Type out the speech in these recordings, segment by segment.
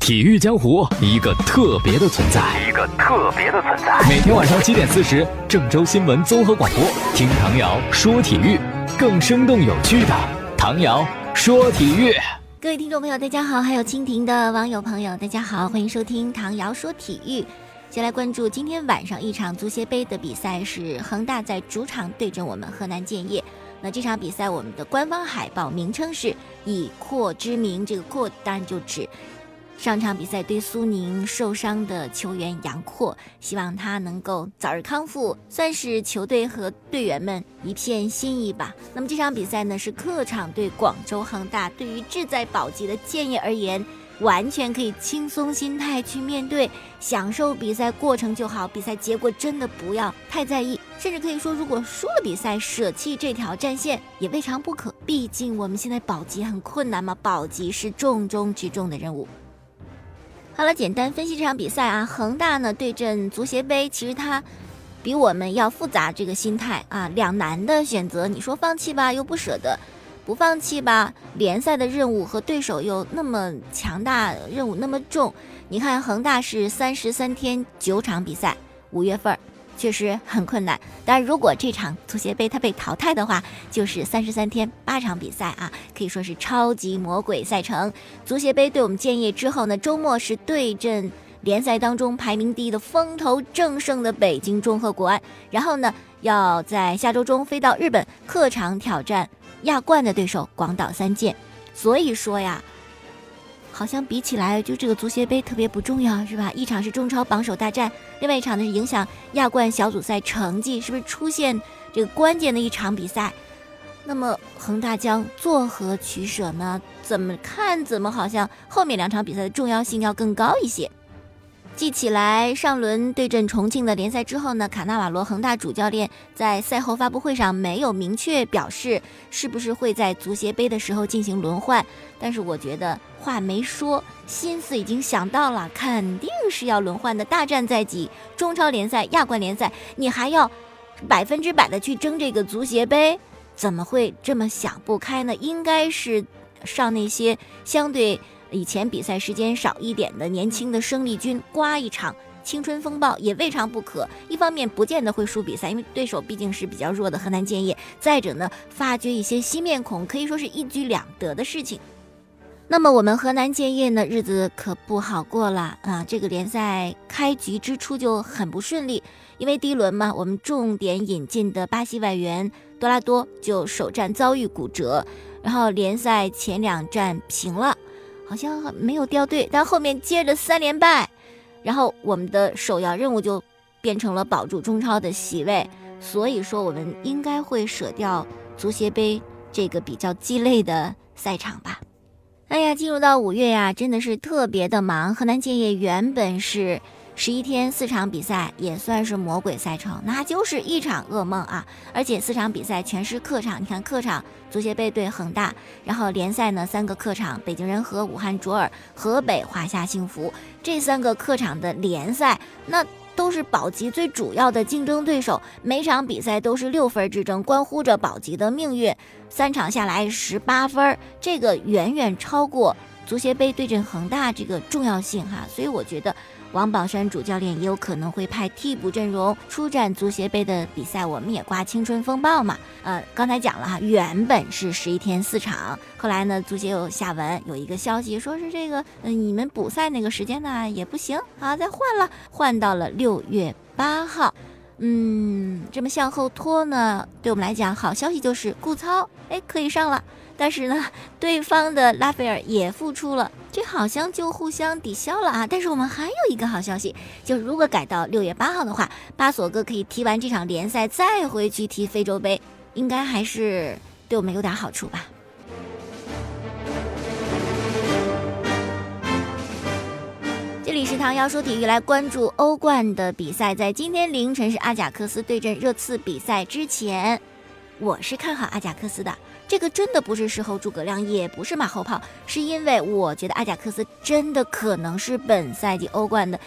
体育江湖一个特别的存在，一个特别的存在。每天晚上七点四十，郑州新闻综合广播，听唐瑶说体育，更生动有趣的唐瑶说体育。各位听众朋友，大家好；还有蜻蜓的网友朋友，大家好，欢迎收听唐瑶说体育。先来关注今天晚上一场足协杯的比赛，是恒大在主场对阵我们河南建业。那这场比赛，我们的官方海报名称是以扩之名，这个扩当然就指。上场比赛对苏宁受伤的球员杨阔，希望他能够早日康复，算是球队和队员们一片心意吧。那么这场比赛呢是客场对广州恒大，对于志在保级的建业而言，完全可以轻松心态去面对，享受比赛过程就好。比赛结果真的不要太在意，甚至可以说，如果输了比赛，舍弃这条战线也未尝不可。毕竟我们现在保级很困难嘛，保级是重中之重的任务。好了，简单分析这场比赛啊，恒大呢对阵足协杯，其实它比我们要复杂，这个心态啊，两难的选择。你说放弃吧，又不舍得；不放弃吧，联赛的任务和对手又那么强大，任务那么重。你看恒大是三十三天九场比赛，五月份儿。确实很困难，但如果这场足协杯它被淘汰的话，就是三十三天八场比赛啊，可以说是超级魔鬼赛程。足协杯对我们建业之后呢，周末是对阵联赛当中排名第一的风头正盛的北京中赫国安，然后呢，要在下周中飞到日本客场挑战亚冠的对手广岛三剑。所以说呀。好像比起来，就这个足协杯特别不重要，是吧？一场是中超榜首大战，另外一场呢是影响亚冠小组赛成绩，是不是出现这个关键的一场比赛？那么恒大将作何取舍呢？怎么看怎么好像后面两场比赛的重要性要更高一些。记起来，上轮对阵重庆的联赛之后呢，卡纳瓦罗恒大主教练在赛后发布会上没有明确表示是不是会在足协杯的时候进行轮换，但是我觉得话没说，心思已经想到了，肯定是要轮换的。大战在即，中超联赛、亚冠联赛，你还要百分之百的去争这个足协杯，怎么会这么想不开呢？应该是上那些相对。以前比赛时间少一点的年轻的生力军，刮一场青春风暴也未尝不可。一方面不见得会输比赛，因为对手毕竟是比较弱的河南建业；再者呢，发掘一些新面孔，可以说是一举两得的事情。那么我们河南建业呢，日子可不好过了啊！这个联赛开局之初就很不顺利，因为第一轮嘛，我们重点引进的巴西外援多拉多就首战遭遇骨折，然后联赛前两战平了。好像没有掉队，但后面接着三连败，然后我们的首要任务就变成了保住中超的席位。所以说，我们应该会舍掉足协杯这个比较鸡肋的赛场吧。哎呀，进入到五月呀，真的是特别的忙。河南建业原本是。十一天四场比赛也算是魔鬼赛程，那就是一场噩梦啊！而且四场比赛全是客场，你看客场足协杯对恒大，然后联赛呢三个客场，北京人和、武汉卓尔、河北华夏幸福这三个客场的联赛，那都是保级最主要的竞争对手，每场比赛都是六分之争，关乎着保级的命运。三场下来十八分，这个远远超过足协杯对阵恒大这个重要性哈，所以我觉得。王宝山主教练也有可能会派替补阵容出战足协杯的比赛，我们也刮青春风暴嘛。呃，刚才讲了哈，原本是十一天四场，后来呢，足协有下文有一个消息，说是这个，嗯，你们补赛那个时间呢也不行啊，再换了，换到了六月八号。嗯，这么向后拖呢，对我们来讲，好消息就是顾操哎可以上了，但是呢，对方的拉斐尔也复出了。这好像就互相抵消了啊！但是我们还有一个好消息，就如果改到六月八号的话，巴索哥可以踢完这场联赛再回去踢非洲杯，应该还是对我们有点好处吧。这里是唐瑶说体育，来关注欧冠的比赛，在今天凌晨是阿贾克斯对阵热刺比赛之前，我是看好阿贾克斯的。这个真的不是事后诸葛亮，也不是马后炮，是因为我觉得阿贾克斯真的可能是本赛季欧冠的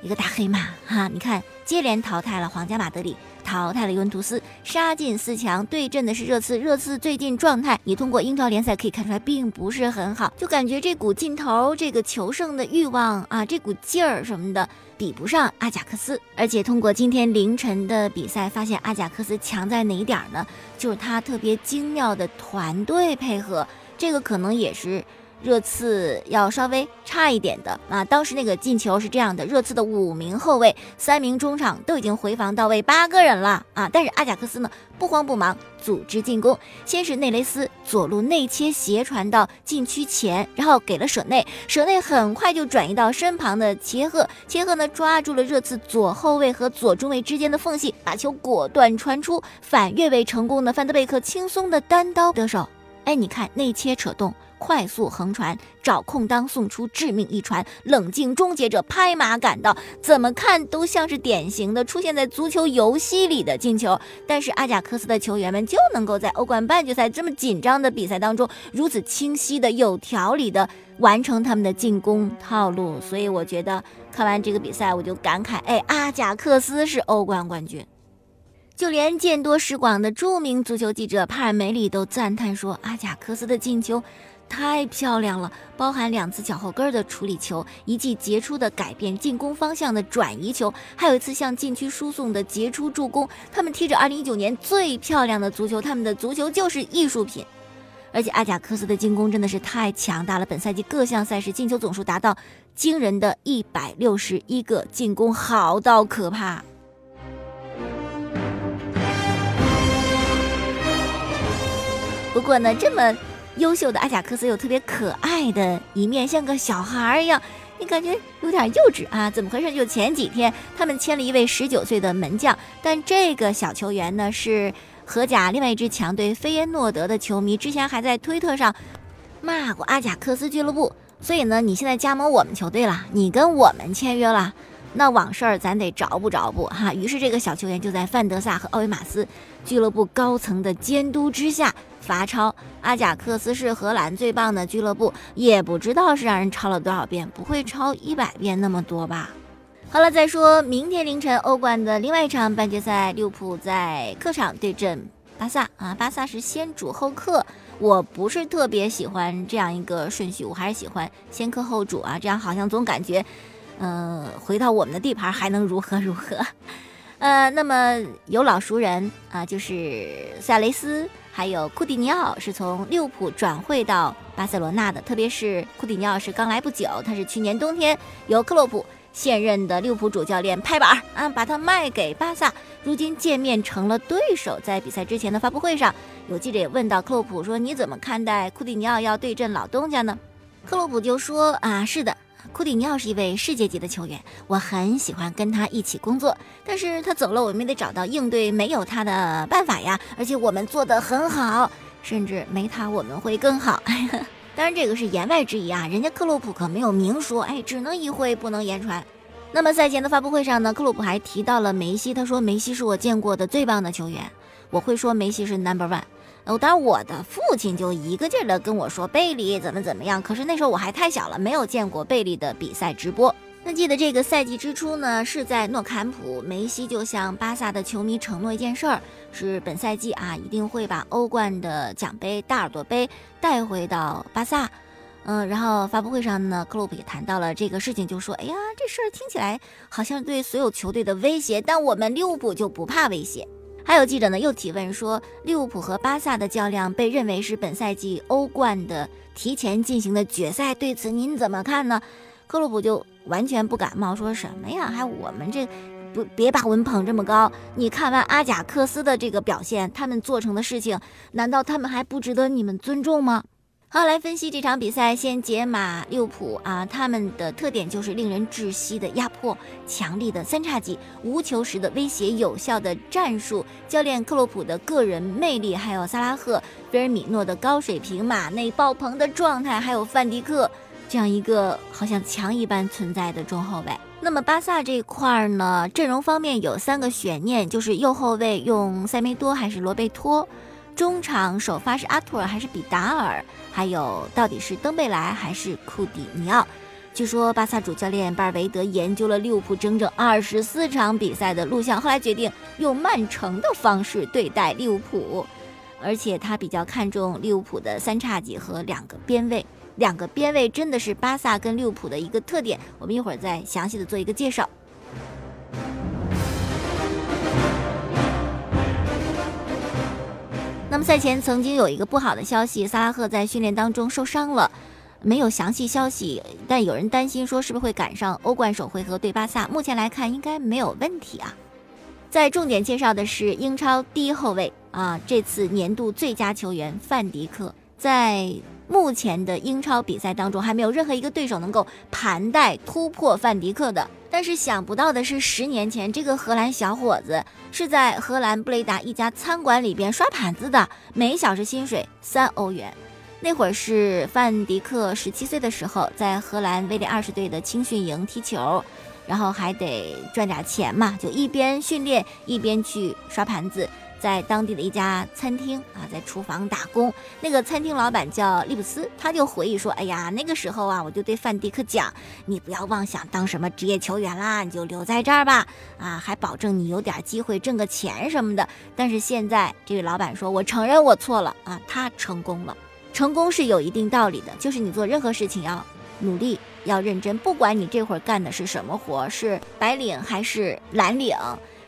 一个大黑马哈！你看，接连淘汰了皇家马德里，淘汰了尤文图斯，杀进四强。对阵的是热刺，热刺最近状态，你通过英超联赛可以看出来，并不是很好，就感觉这股劲头、这个求胜的欲望啊，这股劲儿什么的，比不上阿贾克斯。而且通过今天凌晨的比赛，发现阿贾克斯强在哪一点呢？就是他特别精妙的团队配合，这个可能也是。热刺要稍微差一点的啊！当时那个进球是这样的：热刺的五名后卫、三名中场都已经回防到位，八个人了啊！但是阿贾克斯呢不慌不忙组织进攻，先是内雷斯左路内切斜传到禁区前，然后给了舍内，舍内很快就转移到身旁的切赫，切赫呢抓住了热刺左后卫和左中卫之间的缝隙，把球果断传出，反越位成功的范德贝克轻松的单刀得手。哎，你看内切扯动。快速横传，找空当送出致命一传，冷静终结者拍马赶到，怎么看都像是典型的出现在足球游戏里的进球。但是阿贾克斯的球员们就能够在欧冠半决赛这么紧张的比赛当中，如此清晰的、有条理的完成他们的进攻套路。所以我觉得看完这个比赛，我就感慨：哎，阿贾克斯是欧冠冠军。就连见多识广的著名足球记者帕尔梅里都赞叹说：“阿贾克斯的进球。”太漂亮了，包含两次脚后跟的处理球，一记杰出的改变进攻方向的转移球，还有一次向禁区输送的杰出助攻。他们踢着2019年最漂亮的足球，他们的足球就是艺术品。而且阿贾克斯的进攻真的是太强大了，本赛季各项赛事进球总数达到惊人的一百六十一个，进攻好到可怕。不过呢，这么。优秀的阿贾克斯有特别可爱的一面，像个小孩儿一样，你感觉有点幼稚啊？怎么回事？就前几天他们签了一位十九岁的门将，但这个小球员呢是荷甲另外一支强队菲耶诺德的球迷，之前还在推特上骂过阿贾克斯俱乐部，所以呢，你现在加盟我们球队了，你跟我们签约了。那往事儿咱得找不找不哈，于是这个小球员就在范德萨和奥维马斯俱乐部高层的监督之下罚抄。阿贾克斯是荷兰最棒的俱乐部，也不知道是让人抄了多少遍，不会抄一百遍那么多吧？好了，再说明天凌晨欧冠的另外一场半决赛，利物浦在客场对阵巴萨啊，巴萨是先主后客，我不是特别喜欢这样一个顺序，我还是喜欢先客后主啊，这样好像总感觉。呃，回到我们的地盘还能如何如何？呃，那么有老熟人啊，就是塞雷斯，还有库蒂尼奥是从利物浦转会到巴塞罗那的。特别是库蒂尼奥是刚来不久，他是去年冬天由克洛普现任的利物浦主教练拍板啊，把他卖给巴萨。如今见面成了对手，在比赛之前的发布会上，有记者也问到克洛普说：“你怎么看待库蒂尼奥要对阵老东家呢？”克洛普就说：“啊，是的。”库蒂尼奥是一位世界级的球员，我很喜欢跟他一起工作。但是他走了，我们也得找到应对没有他的办法呀。而且我们做得很好，甚至没他我们会更好。当然这个是言外之意啊，人家克洛普可没有明说，哎，只能意会不能言传。那么赛前的发布会上呢，克洛普还提到了梅西，他说梅西是我见过的最棒的球员，我会说梅西是 number one。哦，当然，我的父亲就一个劲儿的跟我说贝利怎么怎么样。可是那时候我还太小了，没有见过贝利的比赛直播。那记得这个赛季之初呢，是在诺坎普，梅西就向巴萨的球迷承诺一件事儿，是本赛季啊一定会把欧冠的奖杯大耳朵杯带回到巴萨。嗯，然后发布会上呢，克洛普也谈到了这个事情，就说：“哎呀，这事儿听起来好像对所有球队的威胁，但我们利物浦就不怕威胁。”还有记者呢，又提问说，利物浦和巴萨的较量被认为是本赛季欧冠的提前进行的决赛，对此您怎么看呢？克洛普就完全不感冒，说什么呀？还我们这不别把我们捧这么高？你看完阿贾克斯的这个表现，他们做成的事情，难道他们还不值得你们尊重吗？好，来分析这场比赛。先解码利物浦啊，他们的特点就是令人窒息的压迫、强力的三叉戟、无球时的威胁、有效的战术。教练克洛普的个人魅力，还有萨拉赫、菲尔米诺的高水平、马内爆棚的状态，还有范迪克这样一个好像墙一般存在的中后卫。那么巴萨这块儿呢，阵容方面有三个悬念，就是右后卫用塞梅多还是罗贝托。中场首发是阿图尔还是比达尔？还有到底是登贝莱还是库蒂尼奥？据说巴萨主教练巴尔维德研究了利物浦整整二十四场比赛的录像，后来决定用曼城的方式对待利物浦，而且他比较看重利物浦的三叉戟和两个边卫。两个边卫真的是巴萨跟利物浦的一个特点，我们一会儿再详细的做一个介绍。那么赛前曾经有一个不好的消息，萨拉赫在训练当中受伤了。没有详细消息，但有人担心说是不是会赶上欧冠首回合对巴萨？目前来看应该没有问题啊。在重点介绍的是英超第一后卫啊，这次年度最佳球员范迪克，在目前的英超比赛当中还没有任何一个对手能够盘带突破范迪克的。但是想不到的是，十年前这个荷兰小伙子是在荷兰布雷达一家餐馆里边刷盘子的，每小时薪水三欧元。那会儿是范迪克十七岁的时候，在荷兰威廉二世队的青训营踢球，然后还得赚点钱嘛，就一边训练一边去刷盘子，在当地的一家餐厅啊，在厨房打工。那个餐厅老板叫利普斯，他就回忆说：“哎呀，那个时候啊，我就对范迪克讲，你不要妄想当什么职业球员啦，你就留在这儿吧，啊，还保证你有点机会挣个钱什么的。但是现在这位老板说，我承认我错了啊，他成功了。”成功是有一定道理的，就是你做任何事情要努力，要认真，不管你这会儿干的是什么活，是白领还是蓝领，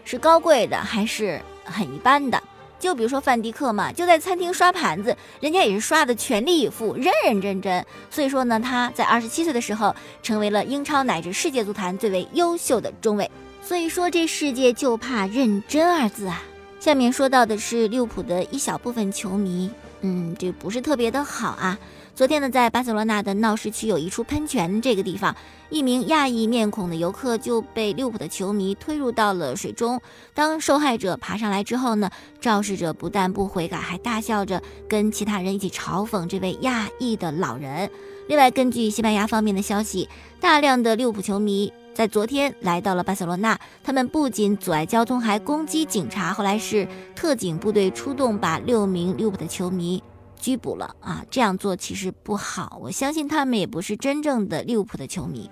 是高贵的还是很一般的。就比如说范迪克嘛，就在餐厅刷盘子，人家也是刷的全力以赴，认认真真。所以说呢，他在二十七岁的时候成为了英超乃至世界足坛最为优秀的中卫。所以说这世界就怕认真二字啊。下面说到的是利物浦的一小部分球迷。嗯，这不是特别的好啊。昨天呢，在巴塞罗那的闹市区有一处喷泉这个地方，一名亚裔面孔的游客就被利物浦的球迷推入到了水中。当受害者爬上来之后呢，肇事者不但不悔改，还大笑着跟其他人一起嘲讽这位亚裔的老人。另外，根据西班牙方面的消息，大量的利物浦球迷在昨天来到了巴塞罗那，他们不仅阻碍交通，还攻击警察。后来是特警部队出动，把六名利物浦的球迷。拘捕了啊！这样做其实不好，我相信他们也不是真正的利物浦的球迷。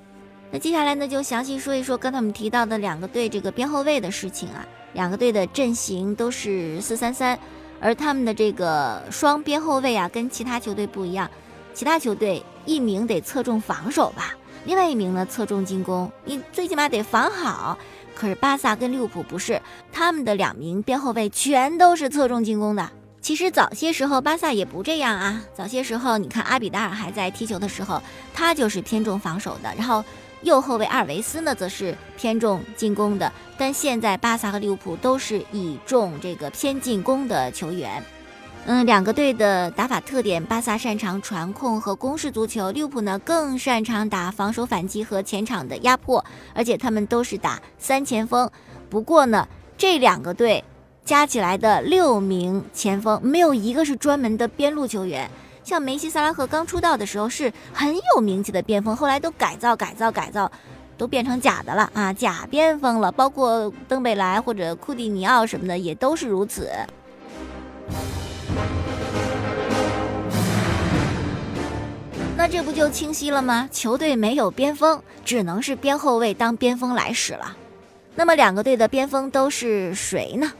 那接下来呢，就详细说一说刚才我们提到的两个队这个边后卫的事情啊。两个队的阵型都是四三三，而他们的这个双边后卫啊，跟其他球队不一样。其他球队一名得侧重防守吧，另外一名呢侧重进攻，你最起码得防好。可是巴萨跟利物浦不是，他们的两名边后卫全都是侧重进攻的。其实早些时候巴萨也不这样啊。早些时候，你看阿比达尔还在踢球的时候，他就是偏重防守的。然后右后卫阿尔维斯呢，则是偏重进攻的。但现在巴萨和利物浦都是倚重这个偏进攻的球员。嗯，两个队的打法特点，巴萨擅长传控和攻势足球，利物浦呢更擅长打防守反击和前场的压迫，而且他们都是打三前锋。不过呢，这两个队。加起来的六名前锋，没有一个是专门的边路球员。像梅西、萨拉赫刚出道的时候是很有名气的边锋，后来都改造、改造、改造，都变成假的了啊，假边锋了。包括登贝莱或者库蒂尼奥什么的，也都是如此。那这不就清晰了吗？球队没有边锋，只能是边后卫当边锋来使了。那么两个队的边锋都是谁呢？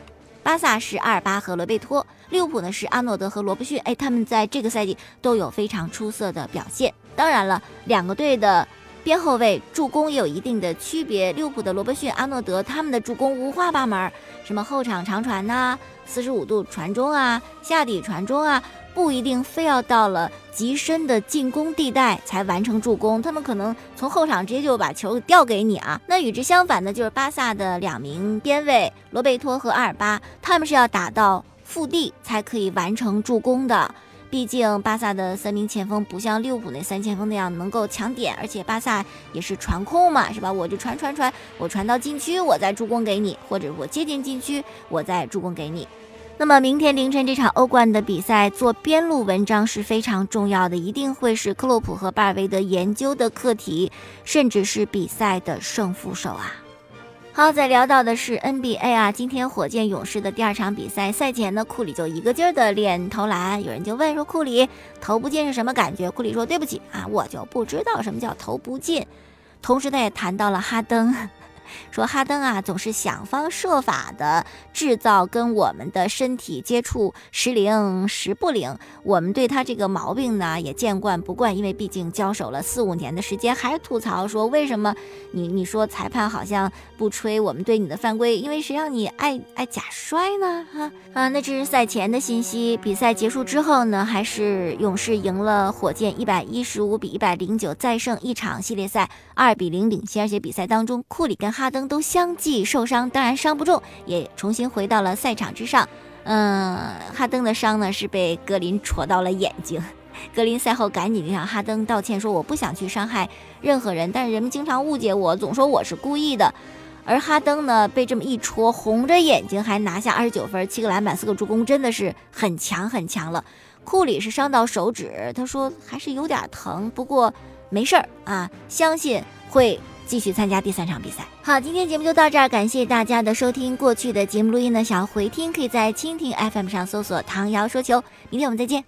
巴萨是阿尔巴和罗贝托，利物浦呢是阿诺德和罗伯逊。哎，他们在这个赛季都有非常出色的表现。当然了，两个队的边后卫助攻也有一定的区别。利物浦的罗伯逊、阿诺德，他们的助攻五花八门，什么后场长传呐，四十五度传中啊，下底传中啊。不一定非要到了极深的进攻地带才完成助攻，他们可能从后场直接就把球调给你啊。那与之相反的，就是巴萨的两名边卫罗贝托和阿尔巴，他们是要打到腹地才可以完成助攻的。毕竟巴萨的三名前锋不像利物浦那三前锋那样能够抢点，而且巴萨也是传控嘛，是吧？我就传传传，我传到禁区，我再助攻给你，或者我接近禁区，我再助攻给你。那么明天凌晨这场欧冠的比赛，做边路文章是非常重要的，一定会是克洛普和巴尔韦德研究的课题，甚至是比赛的胜负手啊。好，再聊到的是 NBA 啊，今天火箭勇士的第二场比赛赛前呢，库里就一个劲儿的练投篮，有人就问说库里投不进是什么感觉？库里说对不起啊，我就不知道什么叫投不进。同时他也谈到了哈登。说哈登啊，总是想方设法的制造跟我们的身体接触，时灵时不灵。我们对他这个毛病呢也见惯不惯，因为毕竟交手了四五年的时间，还吐槽说为什么你你说裁判好像不吹我们对你的犯规，因为谁让你爱爱假摔呢？哈啊，那这是赛前的信息。比赛结束之后呢，还是勇士赢了火箭一百一十五比一百零九，再胜一场系列赛，二比零领先。而且比赛当中，库里跟哈登都相继受伤，当然伤不重，也重新回到了赛场之上。嗯，哈登的伤呢是被格林戳到了眼睛。格林赛后赶紧向哈登道歉，说我不想去伤害任何人，但是人们经常误解我，总说我是故意的。而哈登呢被这么一戳，红着眼睛还拿下二十九分、七个篮板、四个助攻，真的是很强很强了。库里是伤到手指，他说还是有点疼，不过没事儿啊，相信会。继续参加第三场比赛。好，今天节目就到这儿，感谢大家的收听。过去的节目录音呢，想要回听，可以在蜻蜓 FM 上搜索“唐瑶说球”。明天我们再见。